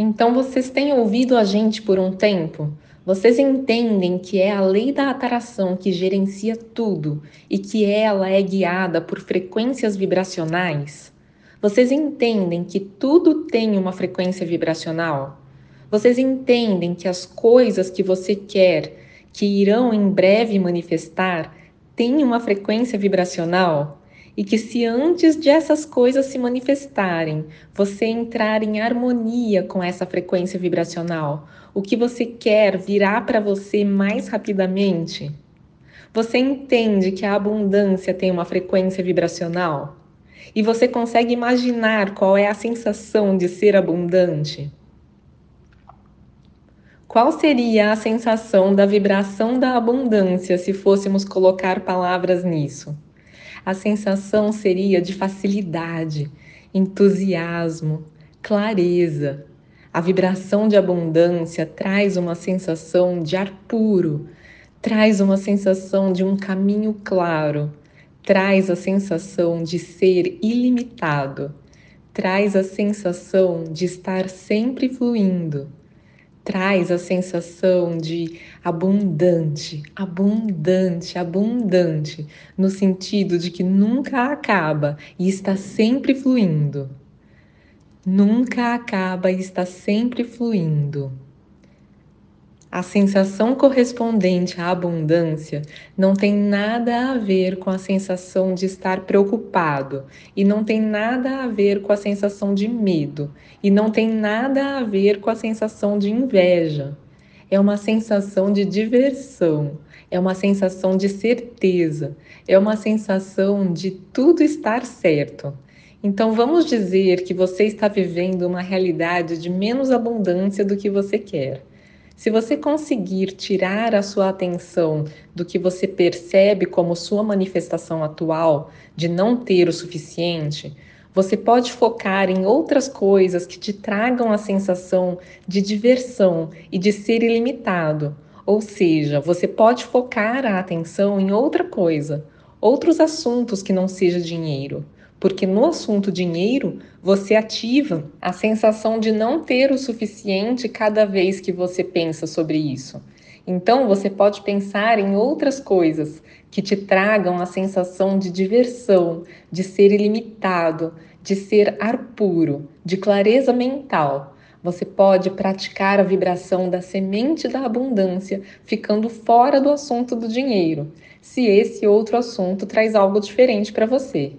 Então vocês têm ouvido a gente por um tempo? Vocês entendem que é a lei da atração que gerencia tudo e que ela é guiada por frequências vibracionais? Vocês entendem que tudo tem uma frequência vibracional? Vocês entendem que as coisas que você quer, que irão em breve manifestar, têm uma frequência vibracional? E que se antes de essas coisas se manifestarem, você entrar em harmonia com essa frequência vibracional, o que você quer virá para você mais rapidamente? Você entende que a abundância tem uma frequência vibracional? e você consegue imaginar qual é a sensação de ser abundante? Qual seria a sensação da vibração da abundância se fôssemos colocar palavras nisso? A sensação seria de facilidade, entusiasmo, clareza. A vibração de abundância traz uma sensação de ar puro, traz uma sensação de um caminho claro, traz a sensação de ser ilimitado, traz a sensação de estar sempre fluindo, traz a sensação de abundante, abundante, abundante, no sentido de que nunca acaba e está sempre fluindo. Nunca acaba e está sempre fluindo. A sensação correspondente à abundância não tem nada a ver com a sensação de estar preocupado, e não tem nada a ver com a sensação de medo, e não tem nada a ver com a sensação de inveja. É uma sensação de diversão, é uma sensação de certeza, é uma sensação de tudo estar certo. Então vamos dizer que você está vivendo uma realidade de menos abundância do que você quer. Se você conseguir tirar a sua atenção do que você percebe como sua manifestação atual de não ter o suficiente, você pode focar em outras coisas que te tragam a sensação de diversão e de ser ilimitado. Ou seja, você pode focar a atenção em outra coisa, outros assuntos que não seja dinheiro porque no assunto dinheiro você ativa a sensação de não ter o suficiente cada vez que você pensa sobre isso. Então você pode pensar em outras coisas que te tragam a sensação de diversão, de ser ilimitado, de ser ar puro, de clareza mental. Você pode praticar a vibração da semente da abundância, ficando fora do assunto do dinheiro, se esse outro assunto traz algo diferente para você.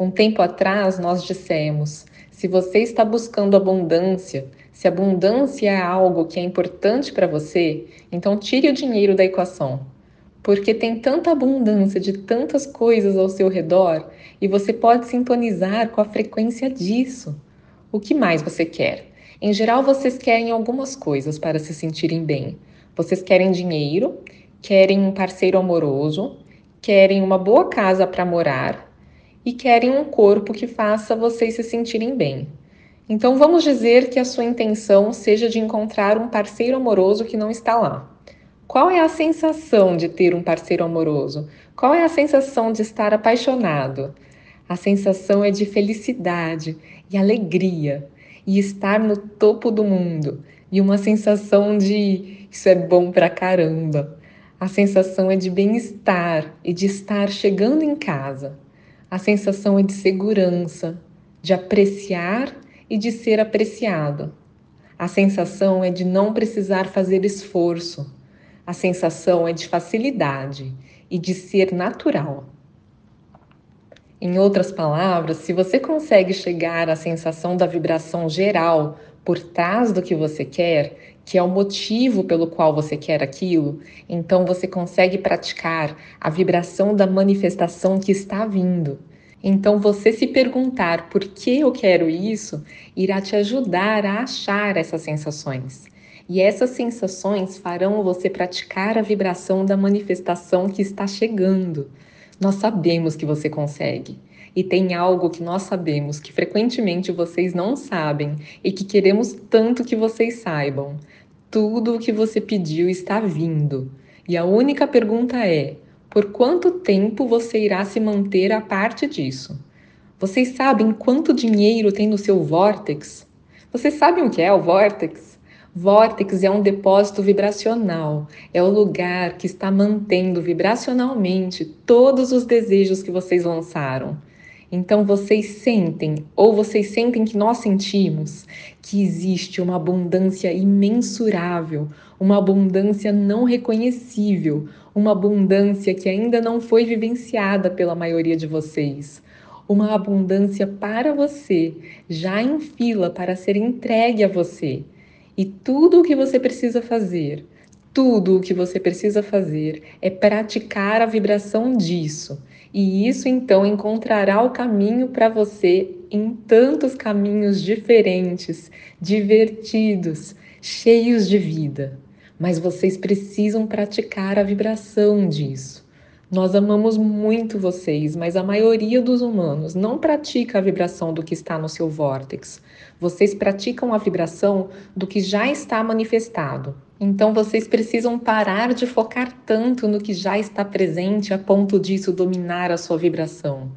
Um tempo atrás nós dissemos: se você está buscando abundância, se abundância é algo que é importante para você, então tire o dinheiro da equação. Porque tem tanta abundância de tantas coisas ao seu redor e você pode sintonizar com a frequência disso. O que mais você quer? Em geral, vocês querem algumas coisas para se sentirem bem. Vocês querem dinheiro, querem um parceiro amoroso, querem uma boa casa para morar, e querem um corpo que faça vocês se sentirem bem. Então vamos dizer que a sua intenção seja de encontrar um parceiro amoroso que não está lá. Qual é a sensação de ter um parceiro amoroso? Qual é a sensação de estar apaixonado? A sensação é de felicidade e alegria e estar no topo do mundo e uma sensação de isso é bom pra caramba. A sensação é de bem-estar e de estar chegando em casa. A sensação é de segurança, de apreciar e de ser apreciado. A sensação é de não precisar fazer esforço. A sensação é de facilidade e de ser natural. Em outras palavras, se você consegue chegar à sensação da vibração geral por trás do que você quer, que é o motivo pelo qual você quer aquilo, então você consegue praticar a vibração da manifestação que está vindo. Então, você se perguntar por que eu quero isso irá te ajudar a achar essas sensações. E essas sensações farão você praticar a vibração da manifestação que está chegando. Nós sabemos que você consegue. E tem algo que nós sabemos que frequentemente vocês não sabem e que queremos tanto que vocês saibam. Tudo o que você pediu está vindo. E a única pergunta é: por quanto tempo você irá se manter a parte disso? Vocês sabem quanto dinheiro tem no seu vórtex? Vocês sabem o que é o vórtex? Vórtex é um depósito vibracional, é o lugar que está mantendo vibracionalmente todos os desejos que vocês lançaram. Então vocês sentem, ou vocês sentem que nós sentimos, que existe uma abundância imensurável, uma abundância não reconhecível, uma abundância que ainda não foi vivenciada pela maioria de vocês. Uma abundância para você, já em fila para ser entregue a você. E tudo o que você precisa fazer, tudo o que você precisa fazer é praticar a vibração disso. E isso então encontrará o caminho para você em tantos caminhos diferentes, divertidos, cheios de vida. Mas vocês precisam praticar a vibração disso. Nós amamos muito vocês, mas a maioria dos humanos não pratica a vibração do que está no seu vórtex. Vocês praticam a vibração do que já está manifestado. Então vocês precisam parar de focar tanto no que já está presente a ponto disso dominar a sua vibração.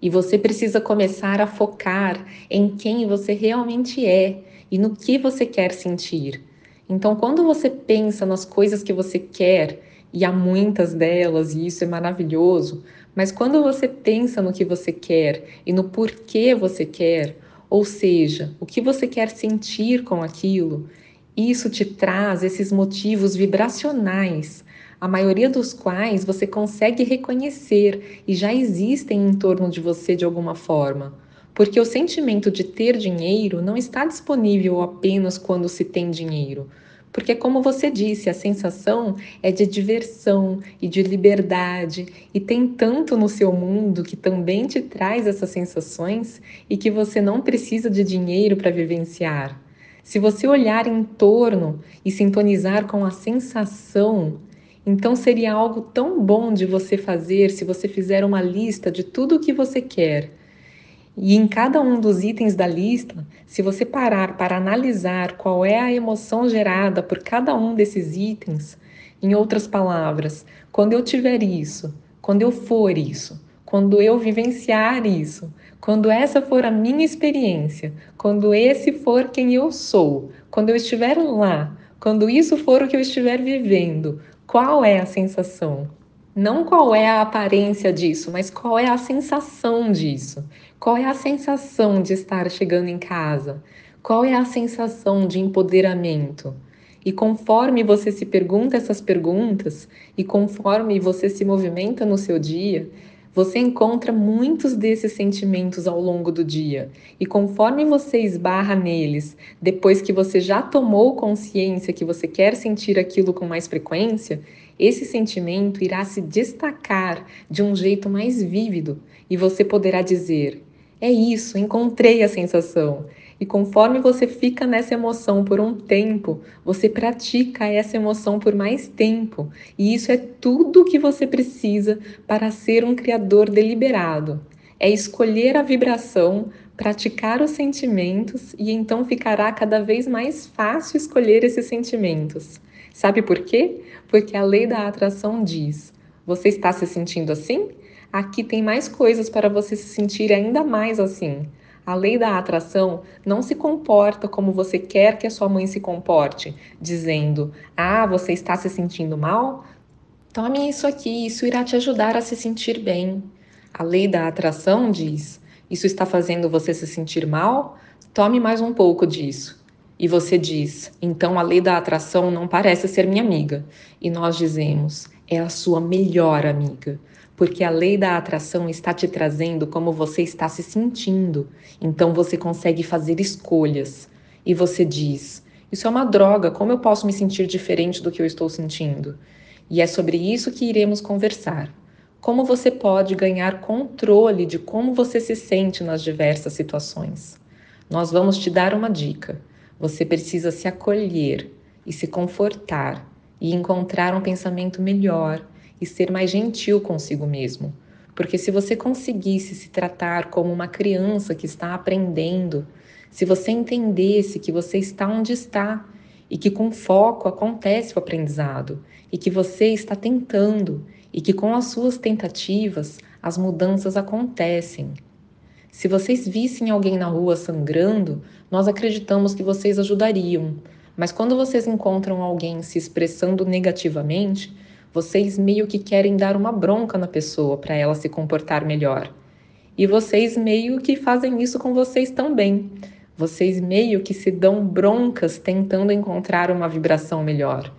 E você precisa começar a focar em quem você realmente é e no que você quer sentir. Então, quando você pensa nas coisas que você quer, e há muitas delas, e isso é maravilhoso. Mas quando você pensa no que você quer e no porquê você quer, ou seja, o que você quer sentir com aquilo, isso te traz esses motivos vibracionais, a maioria dos quais você consegue reconhecer e já existem em torno de você de alguma forma. Porque o sentimento de ter dinheiro não está disponível apenas quando se tem dinheiro. Porque, como você disse, a sensação é de diversão e de liberdade, e tem tanto no seu mundo que também te traz essas sensações e que você não precisa de dinheiro para vivenciar. Se você olhar em torno e sintonizar com a sensação, então seria algo tão bom de você fazer se você fizer uma lista de tudo o que você quer. E em cada um dos itens da lista, se você parar para analisar qual é a emoção gerada por cada um desses itens, em outras palavras, quando eu tiver isso, quando eu for isso, quando eu vivenciar isso, quando essa for a minha experiência, quando esse for quem eu sou, quando eu estiver lá, quando isso for o que eu estiver vivendo, qual é a sensação? Não qual é a aparência disso, mas qual é a sensação disso. Qual é a sensação de estar chegando em casa? Qual é a sensação de empoderamento? E conforme você se pergunta essas perguntas e conforme você se movimenta no seu dia, você encontra muitos desses sentimentos ao longo do dia. E conforme você esbarra neles, depois que você já tomou consciência que você quer sentir aquilo com mais frequência, esse sentimento irá se destacar de um jeito mais vívido e você poderá dizer: É isso, encontrei a sensação. E conforme você fica nessa emoção por um tempo, você pratica essa emoção por mais tempo. E isso é tudo o que você precisa para ser um criador deliberado. É escolher a vibração, praticar os sentimentos e então ficará cada vez mais fácil escolher esses sentimentos. Sabe por quê? Porque a lei da atração diz: você está se sentindo assim? Aqui tem mais coisas para você se sentir ainda mais assim. A lei da atração não se comporta como você quer que a sua mãe se comporte, dizendo: Ah, você está se sentindo mal? Tome isso aqui, isso irá te ajudar a se sentir bem. A lei da atração diz: Isso está fazendo você se sentir mal? Tome mais um pouco disso. E você diz: então a lei da atração não parece ser minha amiga. E nós dizemos: é a sua melhor amiga. Porque a lei da atração está te trazendo como você está se sentindo. Então você consegue fazer escolhas. E você diz: Isso é uma droga, como eu posso me sentir diferente do que eu estou sentindo? E é sobre isso que iremos conversar. Como você pode ganhar controle de como você se sente nas diversas situações? Nós vamos te dar uma dica. Você precisa se acolher e se confortar e encontrar um pensamento melhor e ser mais gentil consigo mesmo. Porque se você conseguisse se tratar como uma criança que está aprendendo, se você entendesse que você está onde está e que com foco acontece o aprendizado e que você está tentando e que com as suas tentativas as mudanças acontecem. Se vocês vissem alguém na rua sangrando, nós acreditamos que vocês ajudariam. Mas quando vocês encontram alguém se expressando negativamente, vocês meio que querem dar uma bronca na pessoa para ela se comportar melhor. E vocês meio que fazem isso com vocês também. Vocês meio que se dão broncas tentando encontrar uma vibração melhor.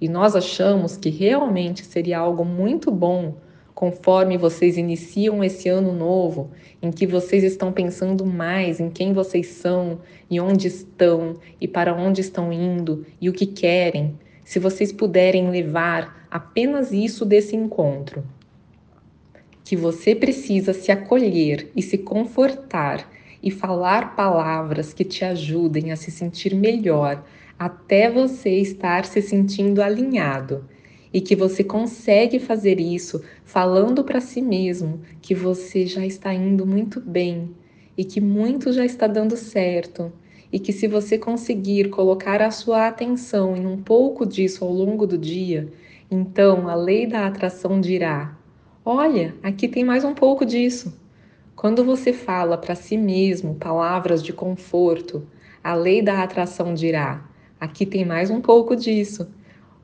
E nós achamos que realmente seria algo muito bom conforme vocês iniciam esse ano novo, em que vocês estão pensando mais em quem vocês são e onde estão e para onde estão indo e o que querem, se vocês puderem levar apenas isso desse encontro. Que você precisa se acolher e se confortar e falar palavras que te ajudem a se sentir melhor até você estar se sentindo alinhado e que você consegue fazer isso falando para si mesmo que você já está indo muito bem e que muito já está dando certo e que se você conseguir colocar a sua atenção em um pouco disso ao longo do dia, então a lei da atração dirá: Olha, aqui tem mais um pouco disso. Quando você fala para si mesmo palavras de conforto, a lei da atração dirá: Aqui tem mais um pouco disso.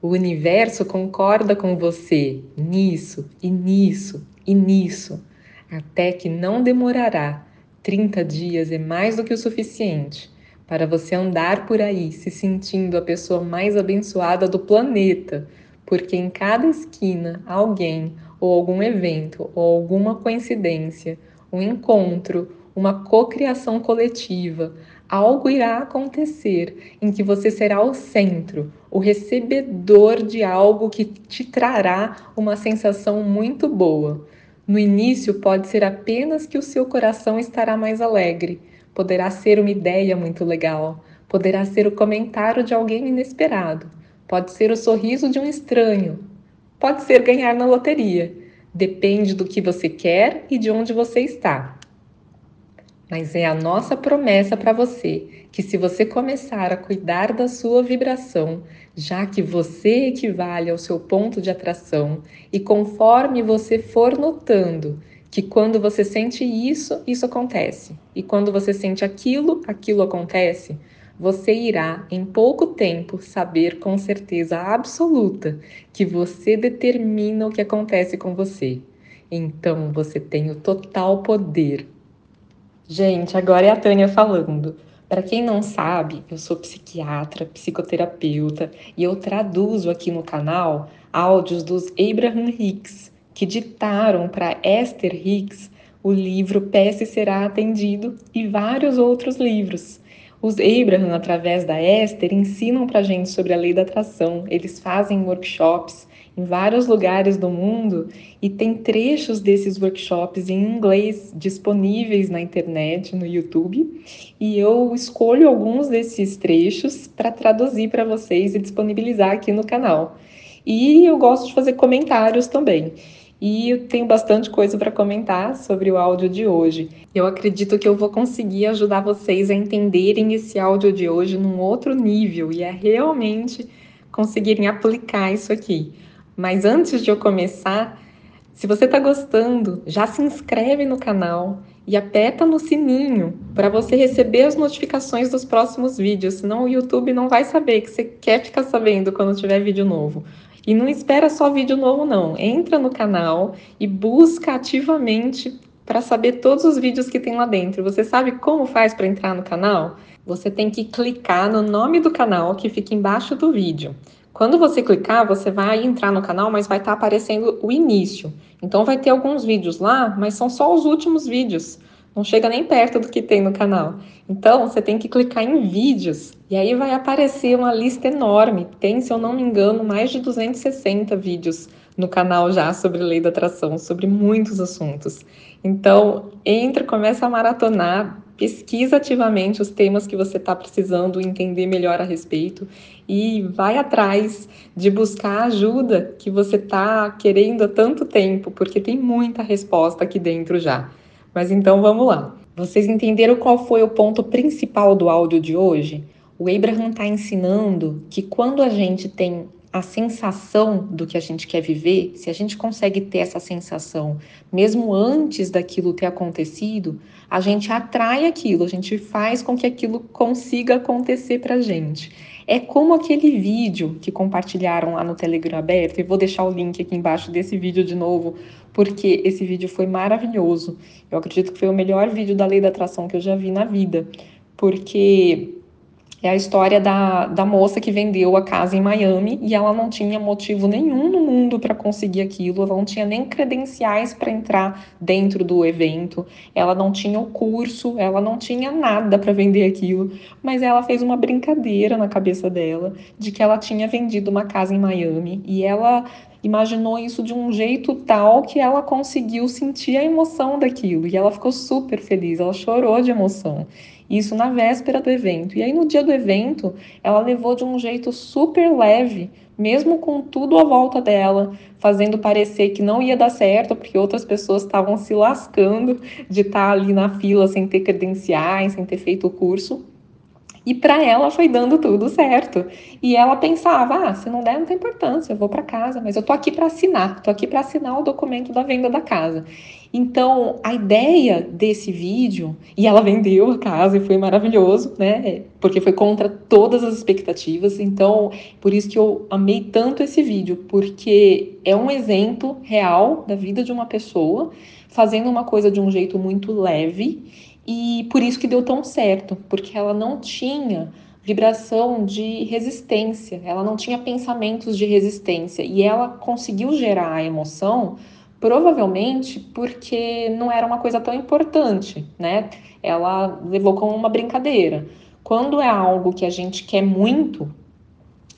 O universo concorda com você nisso e nisso e nisso, até que não demorará. 30 dias é mais do que o suficiente para você andar por aí se sentindo a pessoa mais abençoada do planeta, porque em cada esquina alguém ou algum evento ou alguma coincidência, um encontro, uma cocriação coletiva, algo irá acontecer em que você será o centro, o recebedor de algo que te trará uma sensação muito boa. No início, pode ser apenas que o seu coração estará mais alegre, poderá ser uma ideia muito legal, poderá ser o comentário de alguém inesperado, pode ser o sorriso de um estranho, pode ser ganhar na loteria. Depende do que você quer e de onde você está. Mas é a nossa promessa para você que, se você começar a cuidar da sua vibração, já que você equivale ao seu ponto de atração, e conforme você for notando que quando você sente isso, isso acontece, e quando você sente aquilo, aquilo acontece, você irá, em pouco tempo, saber com certeza absoluta que você determina o que acontece com você. Então você tem o total poder Gente, agora é a Tânia falando. Para quem não sabe, eu sou psiquiatra, psicoterapeuta e eu traduzo aqui no canal áudios dos Abraham Hicks, que ditaram para Esther Hicks o livro Peça Será Atendido e vários outros livros. Os Abraham, através da Esther, ensinam para a gente sobre a lei da atração. Eles fazem workshops em vários lugares do mundo e tem trechos desses workshops em inglês disponíveis na internet, no YouTube, e eu escolho alguns desses trechos para traduzir para vocês e disponibilizar aqui no canal. E eu gosto de fazer comentários também. E eu tenho bastante coisa para comentar sobre o áudio de hoje. Eu acredito que eu vou conseguir ajudar vocês a entenderem esse áudio de hoje num outro nível e a realmente conseguirem aplicar isso aqui. Mas antes de eu começar, se você está gostando, já se inscreve no canal e aperta no sininho para você receber as notificações dos próximos vídeos, senão o YouTube não vai saber que você quer ficar sabendo quando tiver vídeo novo. E não espera só vídeo novo não, entra no canal e busca ativamente para saber todos os vídeos que tem lá dentro. Você sabe como faz para entrar no canal? Você tem que clicar no nome do canal que fica embaixo do vídeo. Quando você clicar, você vai entrar no canal, mas vai estar tá aparecendo o início. Então vai ter alguns vídeos lá, mas são só os últimos vídeos. Não chega nem perto do que tem no canal. Então você tem que clicar em vídeos e aí vai aparecer uma lista enorme. Tem, se eu não me engano, mais de 260 vídeos no canal já sobre lei da atração, sobre muitos assuntos. Então, entra, começa a maratonar, pesquisa ativamente os temas que você está precisando entender melhor a respeito e vai atrás de buscar a ajuda que você está querendo há tanto tempo, porque tem muita resposta aqui dentro já. Mas então vamos lá. Vocês entenderam qual foi o ponto principal do áudio de hoje? O Abraham está ensinando que quando a gente tem a sensação do que a gente quer viver, se a gente consegue ter essa sensação mesmo antes daquilo ter acontecido, a gente atrai aquilo, a gente faz com que aquilo consiga acontecer pra gente. É como aquele vídeo que compartilharam lá no Telegram aberto, e vou deixar o link aqui embaixo desse vídeo de novo, porque esse vídeo foi maravilhoso. Eu acredito que foi o melhor vídeo da lei da atração que eu já vi na vida, porque é a história da, da moça que vendeu a casa em Miami e ela não tinha motivo nenhum no mundo para conseguir aquilo, ela não tinha nem credenciais para entrar dentro do evento, ela não tinha o curso, ela não tinha nada para vender aquilo, mas ela fez uma brincadeira na cabeça dela de que ela tinha vendido uma casa em Miami e ela imaginou isso de um jeito tal que ela conseguiu sentir a emoção daquilo e ela ficou super feliz, ela chorou de emoção. Isso na véspera do evento. E aí no dia do evento, ela levou de um jeito super leve, mesmo com tudo à volta dela, fazendo parecer que não ia dar certo, porque outras pessoas estavam se lascando de estar ali na fila sem ter credenciais, sem ter feito o curso. E para ela foi dando tudo certo. E ela pensava: ah, se não der, não tem importância, eu vou para casa, mas eu tô aqui para assinar, tô aqui para assinar o documento da venda da casa. Então, a ideia desse vídeo, e ela vendeu a casa e foi maravilhoso, né? Porque foi contra todas as expectativas. Então, por isso que eu amei tanto esse vídeo, porque é um exemplo real da vida de uma pessoa fazendo uma coisa de um jeito muito leve e por isso que deu tão certo, porque ela não tinha vibração de resistência, ela não tinha pensamentos de resistência e ela conseguiu gerar a emoção provavelmente porque não era uma coisa tão importante, né? Ela levou como uma brincadeira. Quando é algo que a gente quer muito,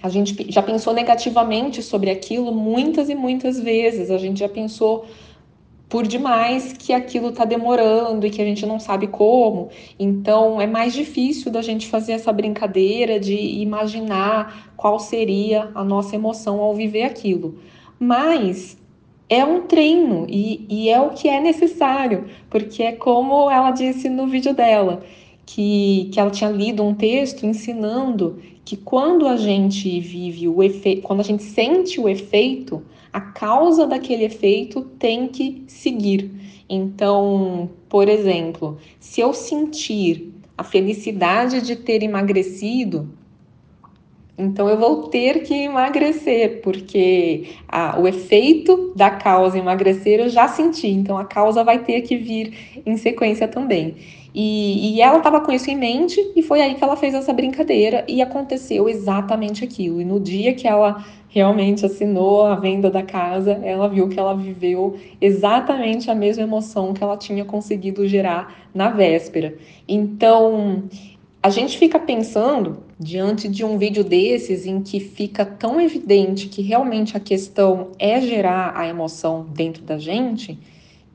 a gente já pensou negativamente sobre aquilo muitas e muitas vezes. A gente já pensou por demais que aquilo está demorando e que a gente não sabe como. Então é mais difícil da gente fazer essa brincadeira de imaginar qual seria a nossa emoção ao viver aquilo. Mas é um treino e, e é o que é necessário, porque é como ela disse no vídeo dela, que, que ela tinha lido um texto ensinando que quando a gente vive o efeito, quando a gente sente o efeito, a causa daquele efeito tem que seguir. Então, por exemplo, se eu sentir a felicidade de ter emagrecido, então eu vou ter que emagrecer, porque a, o efeito da causa emagrecer eu já senti, então a causa vai ter que vir em sequência também. E, e ela estava com isso em mente e foi aí que ela fez essa brincadeira e aconteceu exatamente aquilo. E no dia que ela realmente assinou a venda da casa, ela viu que ela viveu exatamente a mesma emoção que ela tinha conseguido gerar na véspera. Então, a gente fica pensando, diante de um vídeo desses, em que fica tão evidente que realmente a questão é gerar a emoção dentro da gente,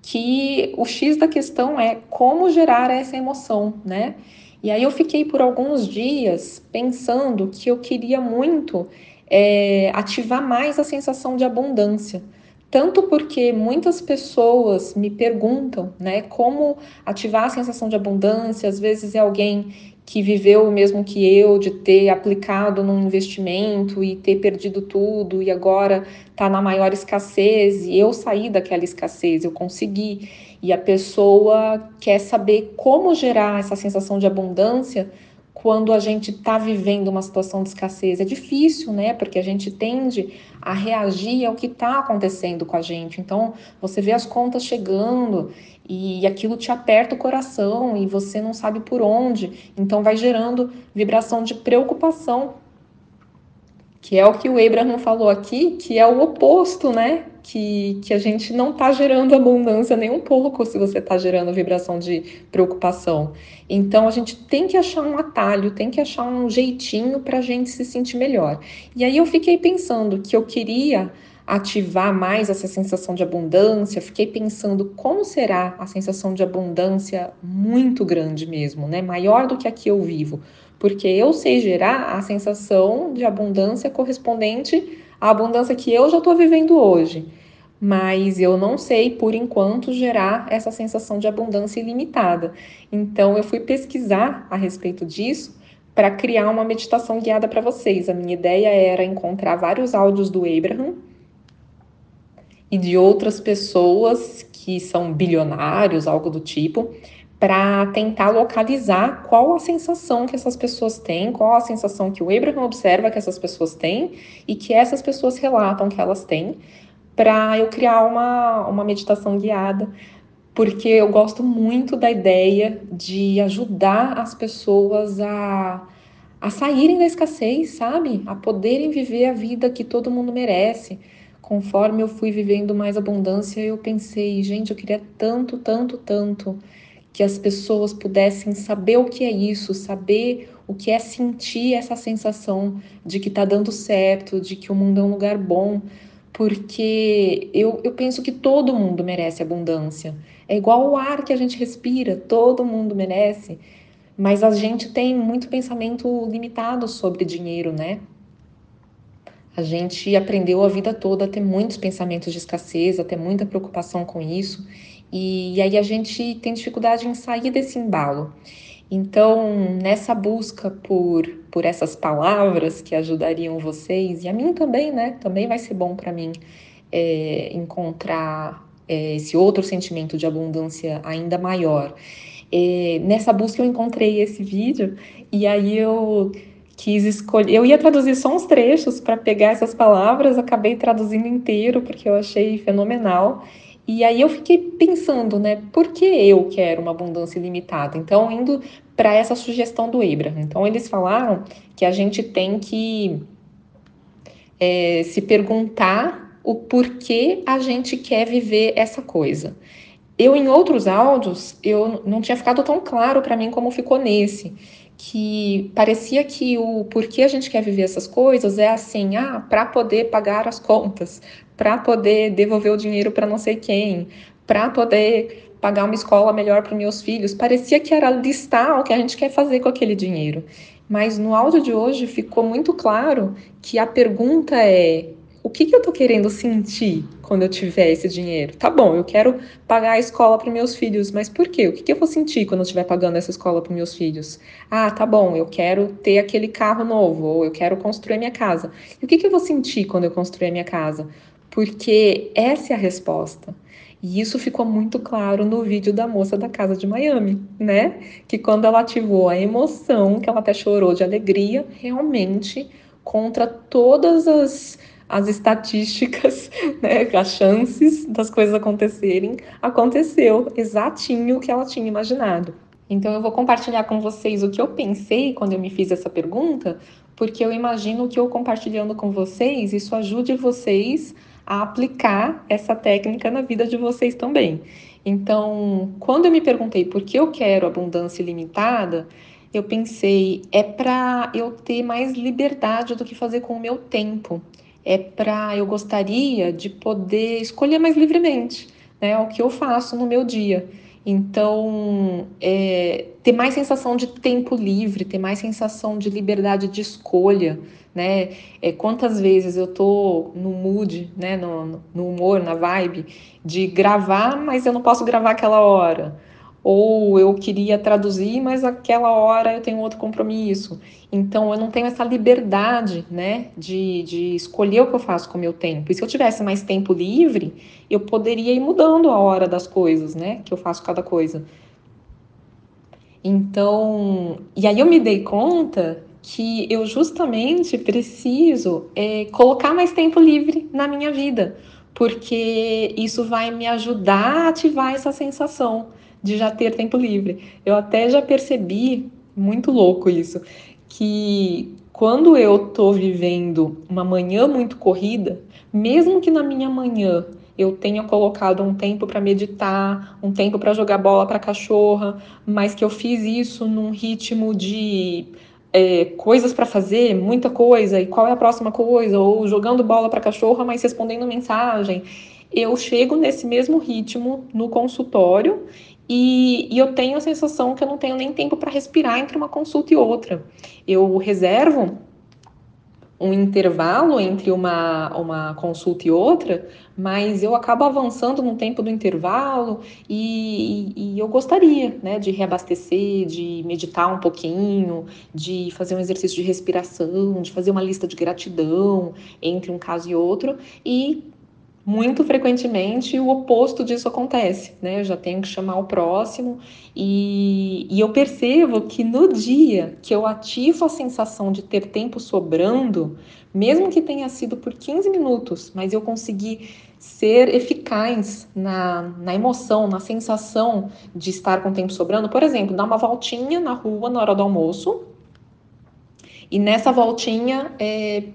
que o X da questão é como gerar essa emoção, né? E aí eu fiquei por alguns dias pensando que eu queria muito é, ativar mais a sensação de abundância. Tanto porque muitas pessoas me perguntam, né, como ativar a sensação de abundância. Às vezes é alguém que viveu o mesmo que eu, de ter aplicado num investimento e ter perdido tudo e agora está na maior escassez e eu saí daquela escassez, eu consegui. E a pessoa quer saber como gerar essa sensação de abundância quando a gente está vivendo uma situação de escassez. É difícil, né? Porque a gente tende a reagir ao que está acontecendo com a gente. Então, você vê as contas chegando e aquilo te aperta o coração e você não sabe por onde. Então, vai gerando vibração de preocupação, que é o que o Abraham falou aqui, que é o oposto, né? Que, que a gente não está gerando abundância nem um pouco se você está gerando vibração de preocupação. Então a gente tem que achar um atalho, tem que achar um jeitinho para a gente se sentir melhor. E aí eu fiquei pensando que eu queria ativar mais essa sensação de abundância, fiquei pensando como será a sensação de abundância muito grande mesmo, né? Maior do que a que eu vivo. Porque eu sei gerar a sensação de abundância correspondente à abundância que eu já estou vivendo hoje mas eu não sei, por enquanto, gerar essa sensação de abundância ilimitada. Então, eu fui pesquisar a respeito disso para criar uma meditação guiada para vocês. A minha ideia era encontrar vários áudios do Abraham e de outras pessoas que são bilionários, algo do tipo, para tentar localizar qual a sensação que essas pessoas têm, qual a sensação que o Abraham observa que essas pessoas têm e que essas pessoas relatam que elas têm, para eu criar uma, uma meditação guiada, porque eu gosto muito da ideia de ajudar as pessoas a, a saírem da escassez, sabe? A poderem viver a vida que todo mundo merece. Conforme eu fui vivendo mais abundância, eu pensei, gente, eu queria tanto, tanto, tanto que as pessoas pudessem saber o que é isso, saber o que é sentir essa sensação de que tá dando certo, de que o mundo é um lugar bom, porque eu, eu penso que todo mundo merece abundância. É igual o ar que a gente respira, todo mundo merece. Mas a gente tem muito pensamento limitado sobre dinheiro, né? A gente aprendeu a vida toda a ter muitos pensamentos de escassez, a ter muita preocupação com isso. E, aí a gente tem dificuldade em sair desse embalo. Então, nessa busca por, por essas palavras que ajudariam vocês, e a mim também, né? Também vai ser bom para mim é, encontrar é, esse outro sentimento de abundância ainda maior. É, nessa busca eu encontrei esse vídeo e aí eu quis escolher. Eu ia traduzir só uns trechos para pegar essas palavras, acabei traduzindo inteiro porque eu achei fenomenal. E aí eu fiquei pensando, né, por que eu quero uma abundância ilimitada? Então, indo para essa sugestão do Abraham. Então, eles falaram que a gente tem que é, se perguntar o porquê a gente quer viver essa coisa. Eu, em outros áudios, eu não tinha ficado tão claro para mim como ficou nesse que parecia que o porquê a gente quer viver essas coisas é assim, ah, para poder pagar as contas, para poder devolver o dinheiro para não sei quem, para poder pagar uma escola melhor para meus filhos. Parecia que era listar o que a gente quer fazer com aquele dinheiro. Mas no áudio de hoje ficou muito claro que a pergunta é: o que, que eu tô querendo sentir quando eu tiver esse dinheiro? Tá bom, eu quero pagar a escola para meus filhos, mas por quê? O que, que eu vou sentir quando eu estiver pagando essa escola para meus filhos? Ah, tá bom, eu quero ter aquele carro novo, ou eu quero construir minha casa. E o que, que eu vou sentir quando eu construir a minha casa? Porque essa é a resposta. E isso ficou muito claro no vídeo da moça da casa de Miami, né? Que quando ela ativou a emoção, que ela até chorou de alegria, realmente contra todas as as estatísticas, né, as chances das coisas acontecerem, aconteceu exatinho o que ela tinha imaginado. Então eu vou compartilhar com vocês o que eu pensei quando eu me fiz essa pergunta, porque eu imagino que eu compartilhando com vocês, isso ajude vocês a aplicar essa técnica na vida de vocês também. Então, quando eu me perguntei por que eu quero abundância ilimitada, eu pensei, é para eu ter mais liberdade do que fazer com o meu tempo é para eu gostaria de poder escolher mais livremente, né, o que eu faço no meu dia. Então, é, ter mais sensação de tempo livre, ter mais sensação de liberdade de escolha, né? É, quantas vezes eu tô no mood, né, no, no humor, na vibe de gravar, mas eu não posso gravar aquela hora ou eu queria traduzir, mas aquela hora eu tenho outro compromisso. Então eu não tenho essa liberdade, né, de, de escolher o que eu faço com o meu tempo. E se eu tivesse mais tempo livre, eu poderia ir mudando a hora das coisas, né, que eu faço cada coisa. Então, e aí eu me dei conta que eu justamente preciso é, colocar mais tempo livre na minha vida, porque isso vai me ajudar a ativar essa sensação de já ter tempo livre. Eu até já percebi, muito louco isso, que quando eu tô vivendo uma manhã muito corrida, mesmo que na minha manhã eu tenha colocado um tempo para meditar, um tempo para jogar bola para cachorra, mas que eu fiz isso num ritmo de é, coisas para fazer, muita coisa, e qual é a próxima coisa, ou jogando bola para cachorra, mas respondendo mensagem. Eu chego nesse mesmo ritmo no consultório e, e, eu tenho a sensação que eu não tenho nem tempo para respirar entre uma consulta e outra. Eu reservo um intervalo entre uma, uma consulta e outra, mas eu acabo avançando no tempo do intervalo e, e, e, eu gostaria né, de reabastecer, de meditar um pouquinho, de fazer um exercício de respiração, de fazer uma lista de gratidão entre um caso e outro e muito frequentemente o oposto disso acontece, né? Eu já tenho que chamar o próximo e, e, eu percebo que no dia que eu ativo a sensação de ter tempo sobrando, mesmo que tenha sido por 15 minutos, mas eu consegui ser eficaz na, na emoção, na sensação de estar com tempo sobrando, por exemplo, dar uma voltinha na rua na hora do almoço e nessa voltinha é,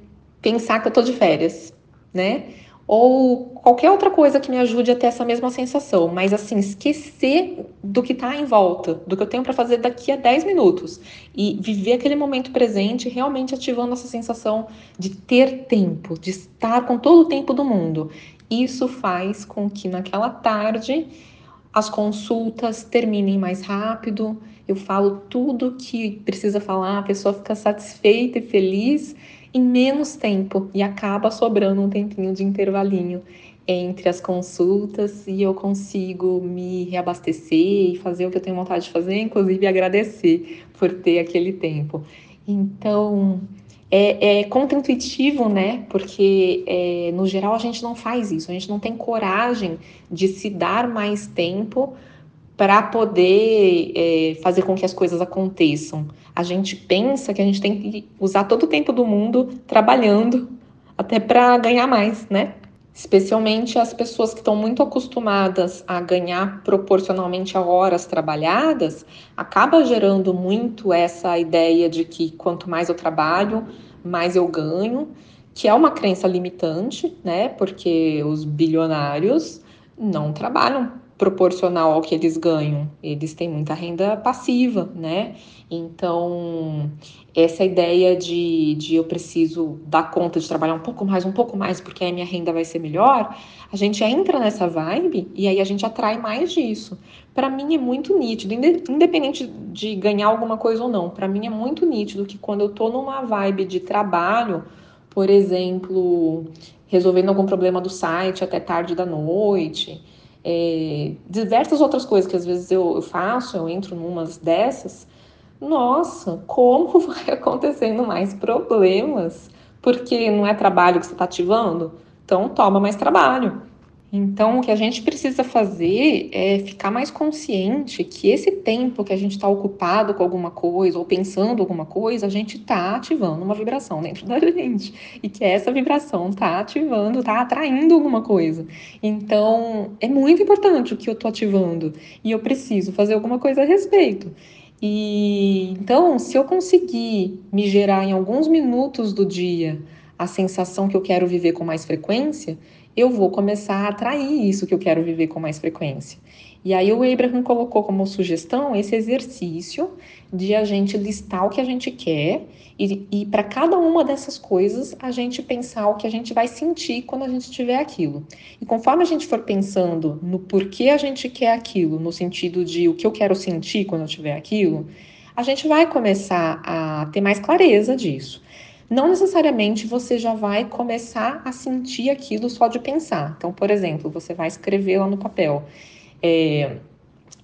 pensar que eu tô de férias, né? Ou qualquer outra coisa que me ajude a ter essa mesma sensação, mas assim, esquecer do que está em volta, do que eu tenho para fazer daqui a 10 minutos. E viver aquele momento presente, realmente ativando essa sensação de ter tempo, de estar com todo o tempo do mundo. Isso faz com que naquela tarde as consultas terminem mais rápido, eu falo tudo que precisa falar, a pessoa fica satisfeita e feliz em menos tempo e acaba sobrando um tempinho de intervalinho entre as consultas e eu consigo me reabastecer e fazer o que eu tenho vontade de fazer, inclusive agradecer por ter aquele tempo. Então, é, é contra-intuitivo, né? Porque é, no geral a gente não faz isso, a gente não tem coragem de se dar mais tempo para poder é, fazer com que as coisas aconteçam. A gente pensa que a gente tem que usar todo o tempo do mundo trabalhando até para ganhar mais, né? Especialmente as pessoas que estão muito acostumadas a ganhar proporcionalmente a horas trabalhadas, acaba gerando muito essa ideia de que quanto mais eu trabalho, mais eu ganho, que é uma crença limitante, né? Porque os bilionários não trabalham proporcional ao que eles ganham. Eles têm muita renda passiva, né? Então, essa ideia de, de eu preciso dar conta de trabalhar um pouco mais, um pouco mais, porque aí minha renda vai ser melhor, a gente entra nessa vibe e aí a gente atrai mais disso. Para mim é muito nítido, independente de ganhar alguma coisa ou não, para mim é muito nítido que quando eu tô numa vibe de trabalho, por exemplo, resolvendo algum problema do site até tarde da noite, é, diversas outras coisas que às vezes eu, eu faço, eu entro numas dessas, nossa, como vai acontecendo mais problemas? Porque não é trabalho que você está ativando? Então toma mais trabalho. Então, o que a gente precisa fazer é ficar mais consciente que esse tempo que a gente está ocupado com alguma coisa ou pensando alguma coisa, a gente está ativando uma vibração dentro da gente. E que essa vibração está ativando, está atraindo alguma coisa. Então, é muito importante o que eu estou ativando. E eu preciso fazer alguma coisa a respeito. E então, se eu conseguir me gerar em alguns minutos do dia a sensação que eu quero viver com mais frequência, eu vou começar a atrair isso que eu quero viver com mais frequência. E aí o Abraham colocou como sugestão esse exercício de a gente listar o que a gente quer e, e para cada uma dessas coisas a gente pensar o que a gente vai sentir quando a gente tiver aquilo. E conforme a gente for pensando no porquê a gente quer aquilo, no sentido de o que eu quero sentir quando eu tiver aquilo, a gente vai começar a ter mais clareza disso não necessariamente você já vai começar a sentir aquilo só de pensar. Então, por exemplo, você vai escrever lá no papel: é,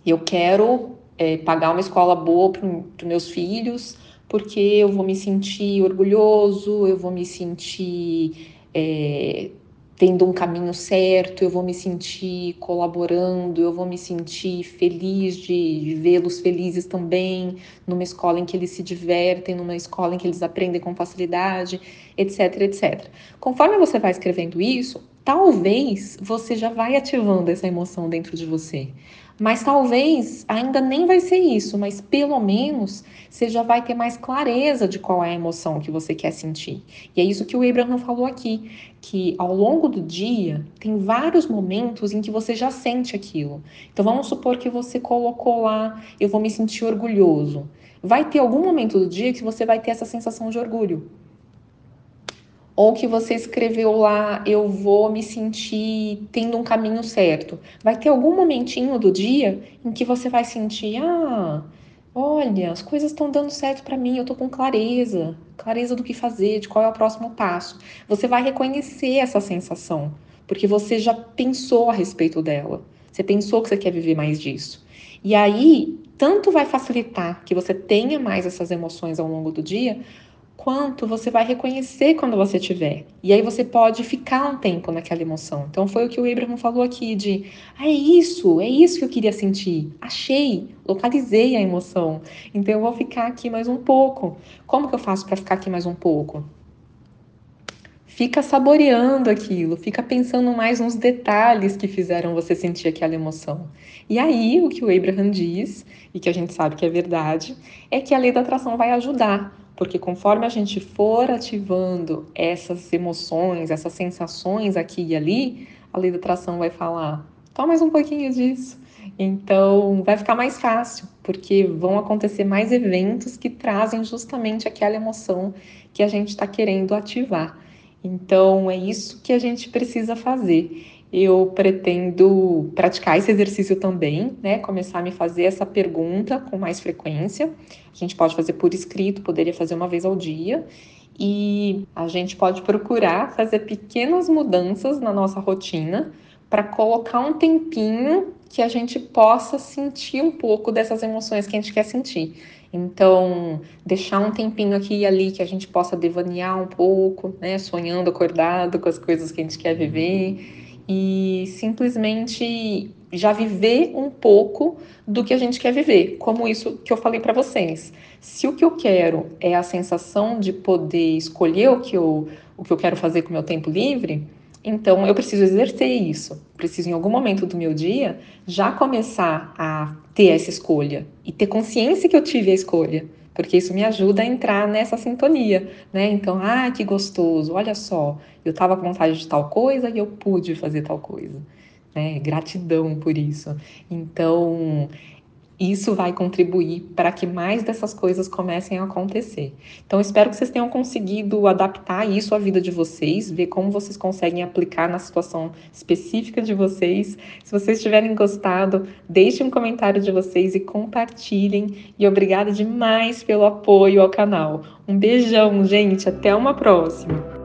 eu quero é, pagar uma escola boa para os meus filhos, porque eu vou me sentir orgulhoso, eu vou me sentir é, tendo um caminho certo, eu vou me sentir colaborando, eu vou me sentir feliz de, de vê-los felizes também, numa escola em que eles se divertem, numa escola em que eles aprendem com facilidade, etc, etc. Conforme você vai escrevendo isso, talvez você já vai ativando essa emoção dentro de você. Mas talvez ainda nem vai ser isso, mas pelo menos você já vai ter mais clareza de qual é a emoção que você quer sentir. E é isso que o Abraham falou aqui, que ao longo do dia tem vários momentos em que você já sente aquilo. Então vamos supor que você colocou lá, eu vou me sentir orgulhoso. Vai ter algum momento do dia que você vai ter essa sensação de orgulho ou que você escreveu lá, eu vou me sentir tendo um caminho certo. Vai ter algum momentinho do dia em que você vai sentir, ah, olha, as coisas estão dando certo para mim, eu tô com clareza, clareza do que fazer, de qual é o próximo passo. Você vai reconhecer essa sensação, porque você já pensou a respeito dela. Você pensou que você quer viver mais disso. E aí, tanto vai facilitar que você tenha mais essas emoções ao longo do dia, quanto você vai reconhecer quando você tiver. E aí você pode ficar um tempo naquela emoção. Então foi o que o Abraham falou aqui de, ah, é isso, é isso que eu queria sentir. Achei, localizei a emoção. Então eu vou ficar aqui mais um pouco. Como que eu faço para ficar aqui mais um pouco? Fica saboreando aquilo, fica pensando mais nos detalhes que fizeram você sentir aquela emoção. E aí, o que o Abraham diz, e que a gente sabe que é verdade, é que a lei da atração vai ajudar porque conforme a gente for ativando essas emoções, essas sensações aqui e ali, a lei da atração vai falar: toma mais um pouquinho disso. Então vai ficar mais fácil, porque vão acontecer mais eventos que trazem justamente aquela emoção que a gente está querendo ativar. Então é isso que a gente precisa fazer eu pretendo praticar esse exercício também, né? Começar a me fazer essa pergunta com mais frequência. A gente pode fazer por escrito, poderia fazer uma vez ao dia. E a gente pode procurar fazer pequenas mudanças na nossa rotina para colocar um tempinho que a gente possa sentir um pouco dessas emoções que a gente quer sentir. Então, deixar um tempinho aqui e ali que a gente possa devanear um pouco, né? Sonhando acordado com as coisas que a gente quer viver e simplesmente já viver um pouco do que a gente quer viver, como isso que eu falei para vocês. Se o que eu quero é a sensação de poder escolher o que eu, o que eu quero fazer com o meu tempo livre, então eu preciso exercer isso. Preciso, em algum momento do meu dia, já começar a ter essa escolha e ter consciência que eu tive a escolha porque isso me ajuda a entrar nessa sintonia, né? Então, ah, que gostoso, olha só, eu estava com vontade de tal coisa e eu pude fazer tal coisa. Né? Gratidão por isso. Então, isso vai contribuir para que mais dessas coisas comecem a acontecer. Então, espero que vocês tenham conseguido adaptar isso à vida de vocês, ver como vocês conseguem aplicar na situação específica de vocês. Se vocês tiverem gostado, deixem um comentário de vocês e compartilhem. E obrigada demais pelo apoio ao canal. Um beijão, gente. Até uma próxima.